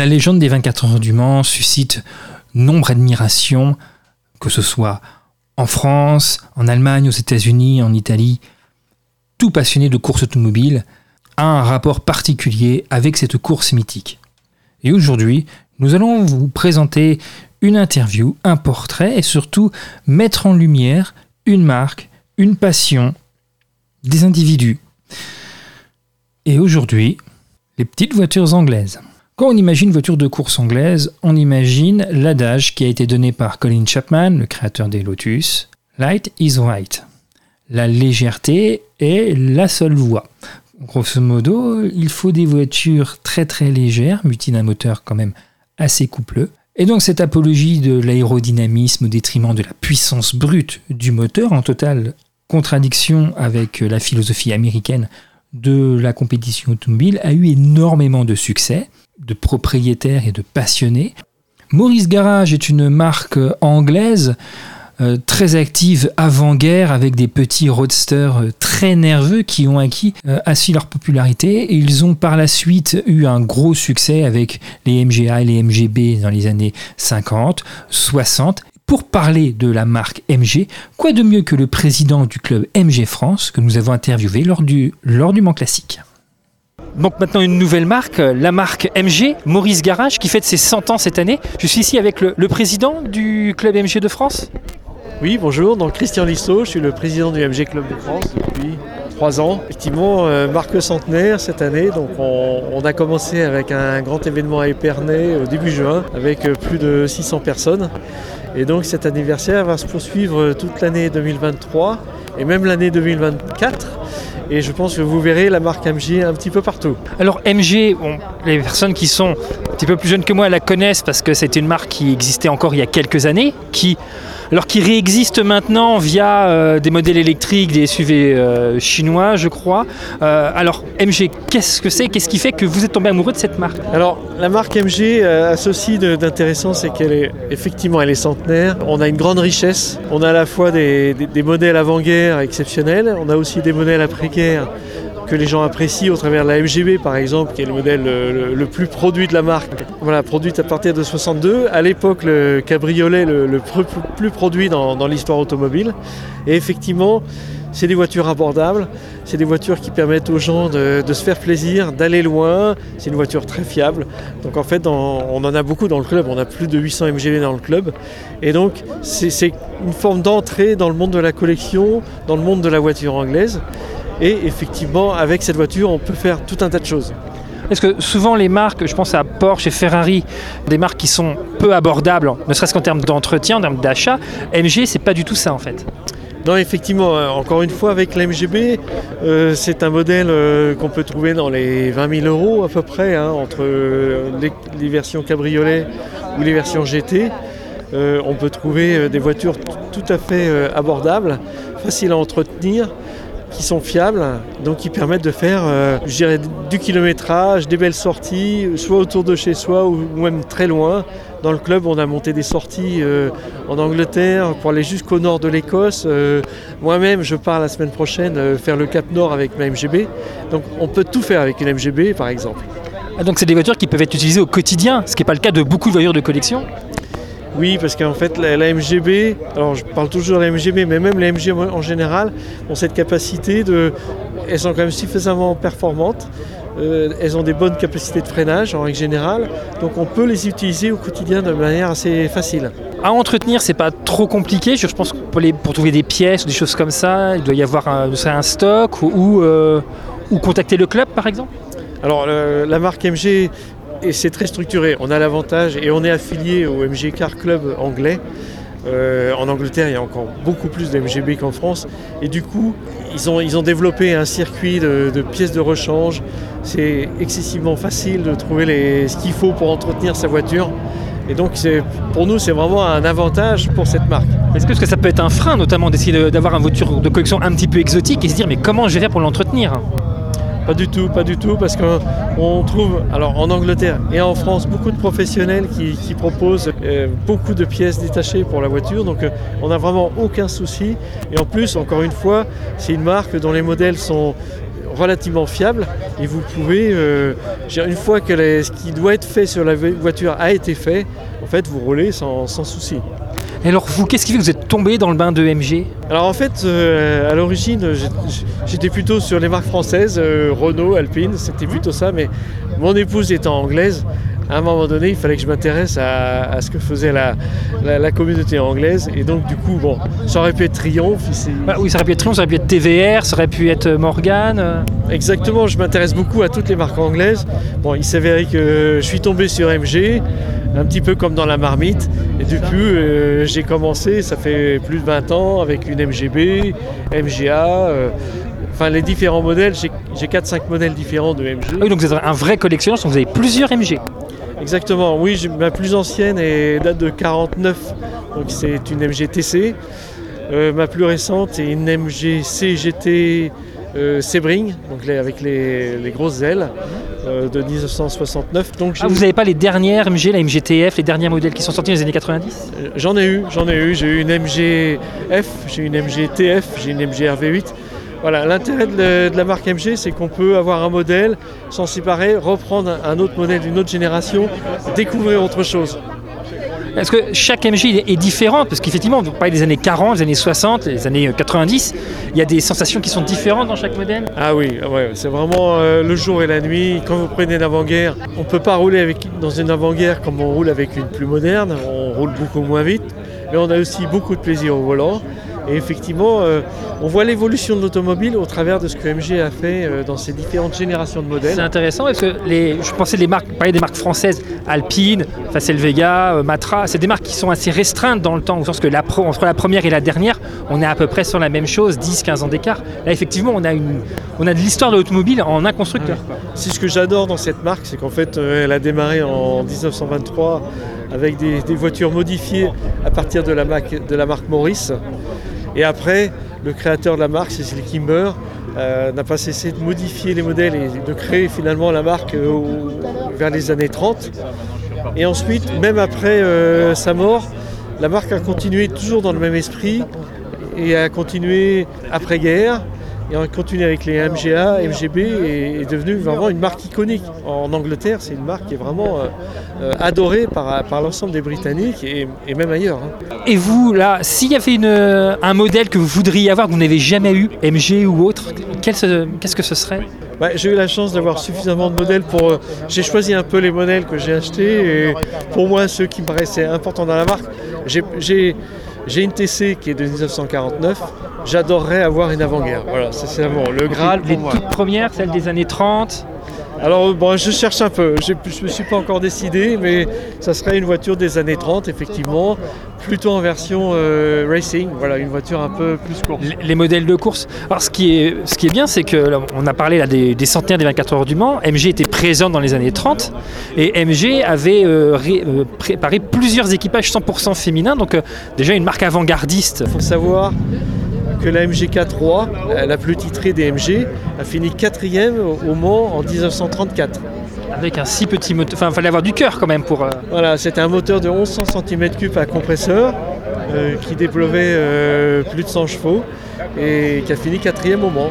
La légende des 24 heures du Mans suscite nombre d'admiration, que ce soit en France, en Allemagne, aux États-Unis, en Italie. Tout passionné de course automobile a un rapport particulier avec cette course mythique. Et aujourd'hui, nous allons vous présenter une interview, un portrait et surtout mettre en lumière une marque, une passion, des individus. Et aujourd'hui, les petites voitures anglaises. Quand on imagine voiture de course anglaise, on imagine l'adage qui a été donné par Colin Chapman, le créateur des Lotus, Light is right. La légèreté est la seule voie. Grosso modo, il faut des voitures très très légères, muties d'un moteur quand même assez coupleux. Et donc cette apologie de l'aérodynamisme au détriment de la puissance brute du moteur, en totale contradiction avec la philosophie américaine de la compétition automobile, a eu énormément de succès, de propriétaires et de passionnés. Maurice Garage est une marque anglaise euh, très active avant-guerre avec des petits roadsters euh, très nerveux qui ont acquis euh, ainsi leur popularité. Et ils ont par la suite eu un gros succès avec les MGA et les MGB dans les années 50, 60 pour parler de la marque MG, quoi de mieux que le président du club MG France que nous avons interviewé lors du, lors du Mans Classique? Donc maintenant une nouvelle marque, la marque MG, Maurice Garage, qui fête ses 100 ans cette année. Je suis ici avec le, président du club MG de France. Oui, bonjour, donc Christian Lissot, je suis le président du MG Club de France depuis trois ans. Effectivement, euh, marque centenaire cette année, donc on, a commencé avec un grand événement à Épernay au début juin avec euh, plus de 600 personnes. Et donc cet anniversaire va se poursuivre toute l'année 2023 et même l'année 2024. Et je pense que vous verrez la marque MG un petit peu partout. Alors MG, les personnes qui sont petit peu plus jeunes que moi la connaissent parce que c'était une marque qui existait encore il y a quelques années, qui alors qui réexiste maintenant via euh, des modèles électriques, des SUV euh, chinois, je crois. Euh, alors, MG, qu'est-ce que c'est? Qu'est-ce qui fait que vous êtes tombé amoureux de cette marque? Alors, la marque MG a ceci d'intéressant, c'est qu'elle est effectivement elle est centenaire. On a une grande richesse. On a à la fois des modèles avant-guerre exceptionnels, on a aussi des modèles après-guerre que les gens apprécient au travers de la MGB par exemple, qui est le modèle le, plus produit de la marque. Voilà, produite à partir de 62. À l'époque, le cabriolet le, plus, produit dans, l'histoire automobile. Et effectivement, c'est des voitures abordables, c'est des voitures qui permettent aux gens de, se faire plaisir, d'aller loin. C'est une voiture très fiable. Donc en fait, on en a beaucoup dans le club. On a plus de 800 MGB dans le club. Et donc, c'est une forme d'entrée dans le monde de la collection, dans le monde de la voiture anglaise. Et effectivement, avec cette voiture, on peut faire tout un tas de choses. Est-ce que souvent les marques, je pense à Porsche et Ferrari, des marques qui sont peu abordables, ne serait-ce qu'en termes d'entretien, en termes d'achat, MG, c'est pas du tout ça en fait. Non, effectivement, euh, encore une fois, avec l'MGB, euh, c'est un modèle euh, qu'on peut trouver dans les 20 000 euros à peu près, hein, entre les, versions cabriolet ou les versions GT. on peut trouver des voitures tout à fait abordables, faciles à entretenir qui sont fiables, donc qui permettent de faire euh, du kilométrage, des belles sorties, soit autour de chez soi ou même très loin. Dans le club, on a monté des sorties euh, en Angleterre pour aller jusqu'au nord de l'Écosse. Euh, moi-même, je pars la semaine prochaine faire le Cap Nord avec ma MGB. Donc on peut tout faire avec une MGB par exemple. Ah, donc c'est des voitures qui peuvent être utilisées au quotidien, ce qui n'est pas le cas de beaucoup de voitures de collection? Oui, parce qu'en fait, la, MGB, alors je parle toujours de la MGB, mais même les MG en général ont cette capacité de. Elles sont quand même suffisamment performantes. Euh, elles ont des bonnes capacités de freinage en règle générale, donc on peut les utiliser au quotidien de manière assez facile. À entretenir, c'est pas trop compliqué. Je pense que pour, pour, trouver des pièces ou des choses comme ça, il doit y avoir un, un stock ou, euh, ou, contacter le club par exemple? Alors la marque MG et c'est très structuré. On a l'avantage et on est affilié au MG Car Club anglais. Euh, en Angleterre, il y a encore beaucoup plus de MGB qu'en France. Et du coup, ils ont, ils ont développé un circuit de, pièces de rechange. C'est excessivement facile de trouver les, ce qu'il faut pour entretenir sa voiture. Et donc, pour nous, c'est vraiment un avantage pour cette marque. Est-ce que, ça peut être un frein, notamment, d'essayer d'avoir une voiture de collection un petit peu exotique et se dire, mais comment faire pour l'entretenir? Pas du tout, pas du tout, parce qu'on trouve, alors en Angleterre et en France, beaucoup de professionnels qui, proposent euh, beaucoup de pièces détachées pour la voiture, donc euh, on n'a vraiment aucun souci. Et en plus, encore une fois, c'est une marque dont les modèles sont relativement fiable et vous pouvez, euh, une fois que ce qui doit être fait sur la voiture a été fait, en fait vous roulez sans, sans souci. Et alors vous, qu'est-ce qui fait que vous êtes tombé dans le bain de MG Alors en fait, euh, à l'origine, j'étais plutôt sur les marques françaises, euh, Renault, Alpine, c'était plutôt ça, mais mon épouse étant anglaise, à un moment donné, il fallait que je m'intéresse à, ce que faisait la, communauté anglaise. Et donc, du coup, bon, ça aurait pu être Triomphe. Bah oui, ça aurait pu être Triomphe, ça aurait pu être TVR, ça aurait pu être Morgan. Euh. Exactement, je m'intéresse beaucoup à toutes les marques anglaises. Bon, il s'avérait que je suis tombé sur MG, un petit peu comme dans la marmite. Et depuis, euh, j'ai commencé, ça fait plus de 20 ans, avec une MGB, MGA. Euh, enfin, les différents modèles, j'ai 4-5 modèles différents de MG. Ah oui, donc vous êtes un vrai collectionneur, vous avez plusieurs MG. Exactement, oui, ma plus ancienne est, date de 49, donc c'est une MGTC. Euh, ma plus récente est une MG CGT euh, Sebring, donc avec les, grosses ailes euh, de 1969. Donc ah, vous n'avez pas les dernières MG, la MGTF, les derniers modèles qui sont sortis dans les années 90 J'en ai eu, j'en ai eu. J'ai eu une MGF, j'ai une MGTF, j'ai une MG RV8. Voilà, l'intérêt de, la marque MG, c'est qu'on peut avoir un modèle, s'en séparer, reprendre un autre modèle d'une autre génération, découvrir autre chose. Est-ce que chaque MG est différent? Parce qu'effectivement, vous parlez des années 40, des années 60, des années 90, il y a des sensations qui sont différentes dans chaque modèle? Ah oui, ouais, c'est vraiment euh, le jour et la nuit. Quand vous prenez une avant-guerre, on ne peut pas rouler avec, dans une avant-guerre comme on roule avec une plus moderne, on roule beaucoup moins vite, mais on a aussi beaucoup de plaisir au volant. Et effectivement, euh, on voit l'évolution de l'automobile au travers de ce que MG a fait euh, dans ses différentes générations de modèles. C'est intéressant parce que les, je pensais les marques, parler des marques françaises, Alpine, Facel Vega, euh, Matra, c'est des marques qui sont assez restreintes dans le temps, au sens que la, entre la première et la dernière, on est à peu près sur la même chose, 10-15 ans d'écart. Là, effectivement, on a, une, on a de l'histoire de l'automobile en un constructeur. C'est ce que j'adore dans cette marque, c'est qu'en fait, elle a démarré en 1923 avec des, voitures modifiées à partir de la, marque, de la marque Maurice. Et après, le créateur de la marque, Cécile Kimber, euh, n'a pas cessé de modifier les modèles et de créer finalement la marque euh, vers les années 30. Et ensuite, même après euh, sa mort, la marque a continué toujours dans le même esprit et a continué après-guerre et on continue avec les MGA, MGB est, est devenu vraiment une marque iconique. En Angleterre, c'est une marque qui est vraiment euh, euh, adorée par, par l'ensemble des Britanniques et, même ailleurs. Hein. Et vous, là, s'il y avait une, euh, un modèle que vous voudriez avoir, que vous n'avez jamais eu, MG ou autre, qu'est-ce que ce serait? Bah, j'ai eu la chance d'avoir suffisamment de modèles pour. j'ai choisi un peu les modèles que j'ai achetés et pour moi ceux qui me paraissaient importants dans la marque. J'ai j'ai une TC qui est de 1949. J'adorerais avoir une avant-guerre. Voilà, c'est le Graal pour les toutes premières, celles des années 30 alors bon, je cherche un peu, je ne me suis pas encore décidé, mais ça serait une voiture des années 30, effectivement, plutôt en version euh, racing, voilà, une voiture un peu plus courte. Les, modèles de course. Alors ce qui est, ce qui est bien, c'est qu'on a parlé là, des, centenaires des 24 heures du Mans, MG était présent dans les années 30, et MG avait euh, euh, préparé plusieurs équipages 100% féminins, donc déjà une marque avant-gardiste. Il faut savoir que la MG4 Roi, la plus titrée des MG, a fini quatrième au Mans en 1934. Avec un si petit moteur, enfin il fallait avoir du cœur quand même pour... Euh, voilà, c'était un moteur de 1100 cm3 à compresseur euh, qui développait euh, plus de 100 chevaux et qui a fini quatrième au Mans.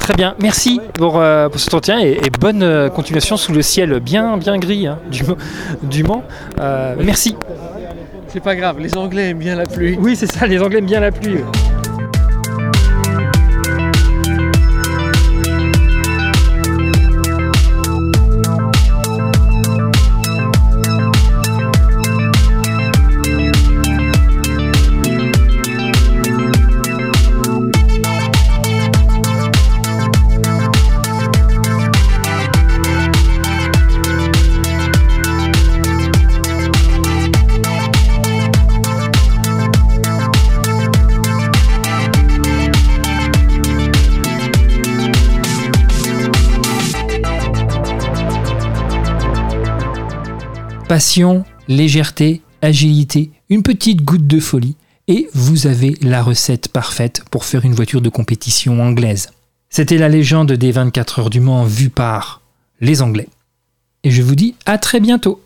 Très bien, merci pour, pour cet entretien et, bonne continuation sous le ciel bien, bien gris hein, du, du, Mans. merci. C'est pas grave, les Anglais aiment bien la pluie. Oui, c'est ça, les Anglais aiment bien la pluie. Passion, légèreté, agilité, une petite goutte de folie, et vous avez la recette parfaite pour faire une voiture de compétition anglaise. C'était la légende des 24 heures du Mans vue par les Anglais. Et je vous dis à très bientôt